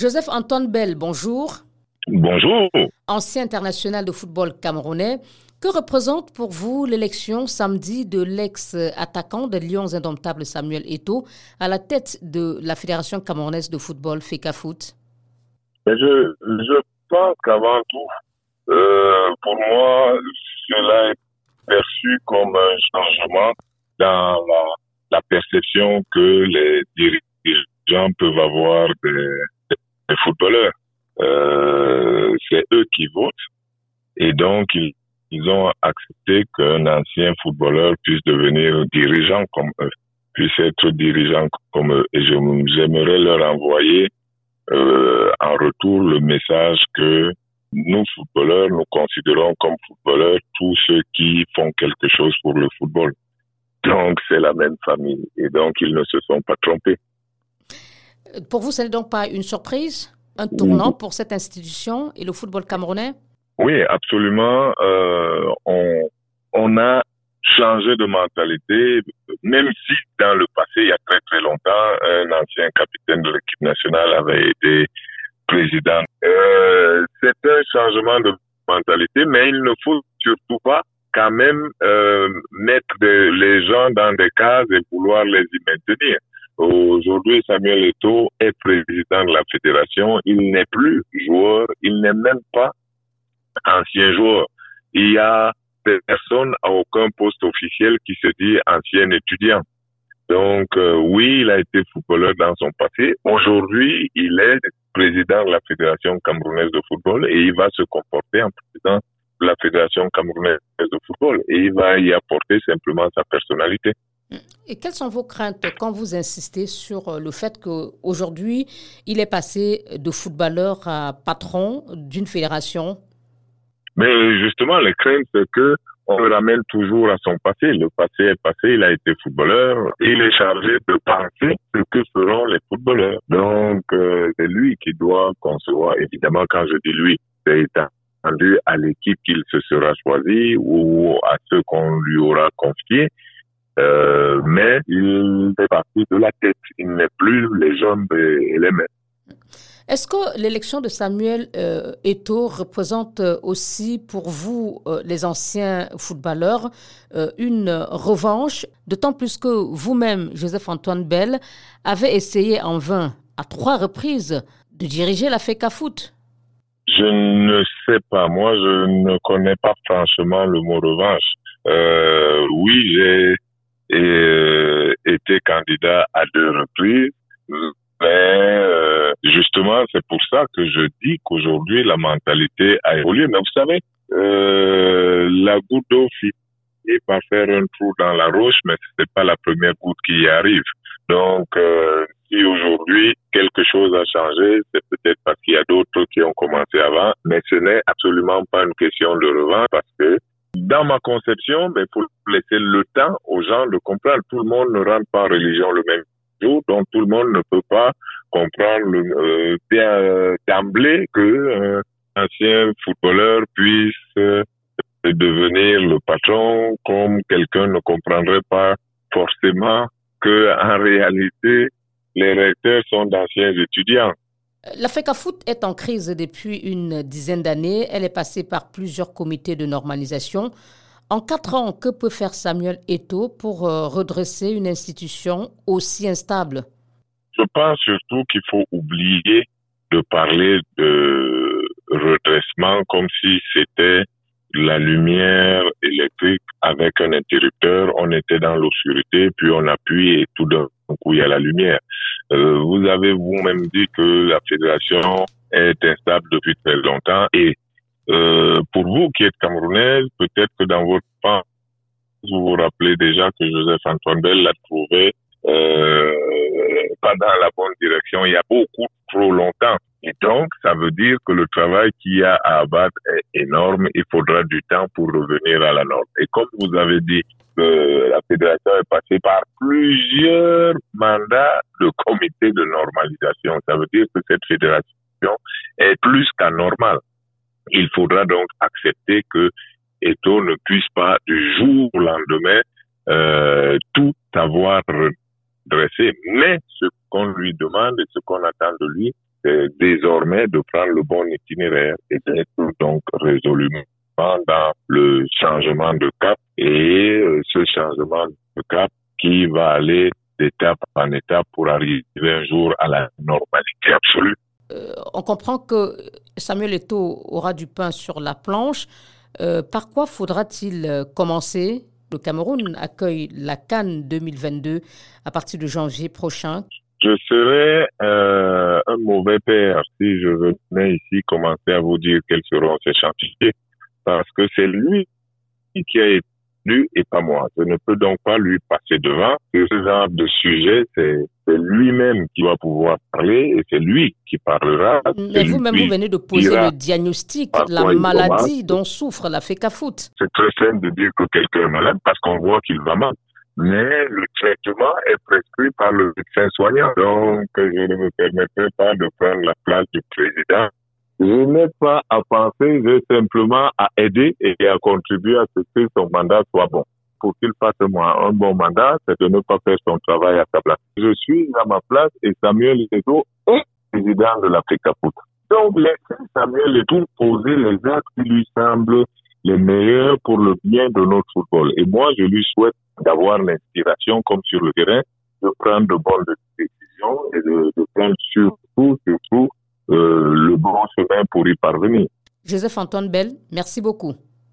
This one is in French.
Joseph Antoine Bell, bonjour. Bonjour. Ancien international de football camerounais, que représente pour vous l'élection samedi de l'ex-attaquant des Lions indomptables Samuel Eto'o à la tête de la Fédération camerounaise de football FECAFOOT je, je pense qu'avant tout, euh, pour moi, cela est perçu comme un changement dans la, la perception que les dirigeants peuvent avoir des, des footballeurs. Euh, c'est eux qui votent et donc ils, ils ont accepté qu'un ancien footballeur puisse devenir dirigeant comme eux, puisse être dirigeant comme eux. Et j'aimerais leur envoyer euh, en retour le message que nous, footballeurs, nous considérons comme footballeurs tous ceux qui font quelque chose pour le football. Donc, c'est la même famille. Et donc, ils ne se sont pas trompés. Pour vous, ce n'est donc pas une surprise, un tournant pour cette institution et le football camerounais? Oui, absolument. Euh, on, a changé de mentalité, même si dans le passé, il y a très très longtemps, un ancien capitaine de l'équipe nationale avait été président. Euh, c'est un changement de mentalité, mais il ne faut surtout pas quand même euh, mettre les gens dans des cases et vouloir les y maintenir. Aujourd'hui, Samuel Eto'o est président de la fédération. Il n'est plus joueur. Il n'est même pas ancien joueur. Il y a personne à aucun poste officiel qui se dit ancien étudiant. Donc euh, oui, il a été footballeur dans son passé. Aujourd'hui, il est président de la Fédération camerounaise de football et il va se comporter en président de la Fédération camerounaise de football et il va y apporter simplement sa personnalité. Et quelles sont vos craintes quand vous insistez sur euh, le fait qu'aujourd'hui, il est passé de footballeur à patron d'une fédération? Mais justement, les craintes, c'est que on le ramène toujours à son passé. Le passé est passé, il a été footballeur. Il est chargé de penser ce que feront les footballeurs. Donc, euh, c'est lui qui doit concevoir. Évidemment, quand je dis lui, c'est attendu à l'équipe qu'il se sera choisi ou à ceux qu'on lui aura confié. Euh, mais il fait partie de la tête. Il n'est plus les jambes et les mains. Est-ce que l'élection de Samuel euh, Eto'o représente euh, aussi pour vous, euh, les anciens footballeurs, euh, une revanche, d'autant plus que vous-même, Joseph-Antoine Bell, avez essayé en vain, à trois reprises, de diriger la FECA Foot? Je ne sais pas. Moi, je ne connais pas franchement le mot revanche. oui, j'ai été candidat à deux reprises, mais justement, c'est pour ça que je dis qu'aujourd'hui, la mentalité a évolué. Mais vous savez, euh, la goutte d'eau finit par faire un trou dans la roche, mais ce n'est pas la première goutte qui y arrive. Donc, euh, si aujourd'hui quelque chose a changé, c'est peut-être parce qu'il y a d'autres qui ont commencé avant, mais ce n'est absolument pas une question de revanche parce que dans ma conception, ben, faut laisser le temps aux gens de comprendre. Tout le monde ne rentre pas en religion le même jour, donc tout le monde ne peut pas comprendre euh, bien d'emblée que un ancien footballeur puisse euh, devenir le patron comme quelqu'un ne comprendrait pas forcément que en réalité les recteurs sont d'anciens étudiants. L'Africa Foot est en crise depuis une dizaine d'années. Elle est passée par plusieurs comités de normalisation. En quatre ans, que peut faire Samuel Eto'o pour euh, redresser une institution aussi instable? Je pense surtout qu'il faut oublier de parler de redressement comme si c'était la lumière électrique avec un interrupteur, on était dans l'obscurité, puis on appuie et tout d'un coup il y a la lumière. Euh, vous avez vous-même dit que la fédération est instable depuis très longtemps et euh, pour vous qui êtes camerounaise, peut-être que dans votre temps, vous vous rappelez déjà que Joseph Antoine Bell l'a trouvé euh, pas dans la bonne direction il y a beaucoup trop longtemps. Et donc, ça veut dire que le travail qu'il y a à abattre est énorme. Il faudra du temps pour revenir à la norme. Et comme vous avez dit, euh, la fédération est passée par plusieurs mandats de comité de normalisation. Ça veut dire que cette fédération est plus qu'anormale. Il faudra donc accepter que Eto ne puisse pas du jour au lendemain euh, tout avoir dressé. Mais ce qu'on lui demande et ce qu'on attend de lui, c'est désormais de prendre le bon itinéraire et d'être donc résolument dans le changement de cap et euh, ce changement de cap qui va aller d'étape en étape pour arriver un jour à la normalité absolue. Euh, on comprend que Samuel Eto'o aura du pain sur la planche. Euh, par quoi faudra-t-il commencer Le Cameroun accueille la Cannes 2022 à partir de janvier prochain. Je serais un mauvais père si je venais ici commencer à vous dire quels seront ces chantiers parce que c'est lui qui a été et pas moi. Je ne peux donc pas lui passer devant. Ce genre de sujet, c'est lui-même qui va pouvoir parler et c'est lui qui parlera. Mais vous-même, vous venez de poser le diagnostic, la maladie dont souffre la FECAFOOT. C'est très simple de dire que quelqu'un est malade parce qu'on voit qu'il va mal. Mais le traitement est prescrit par le médecin soignant. Donc, je ne me permettrai pas de prendre la place du président je n'ai pas à penser, j'ai simplement à aider et à contribuer à ce que son mandat soit bon. Pour qu'il fasse moi un bon mandat, c'est de ne pas faire son travail à sa place. Je suis à ma place et Samuel Eto'o est président de l'Afrique Donc, laissez Samuel Eto'o poser les actes qui lui semblent les meilleurs pour le bien de notre football. Et moi, je lui souhaite d'avoir l'inspiration, comme sur le terrain, de prendre de bonnes décisions et de, de prendre surtout, surtout, le bon chemin pour y parvenir. Joseph Antoine Bell, merci beaucoup.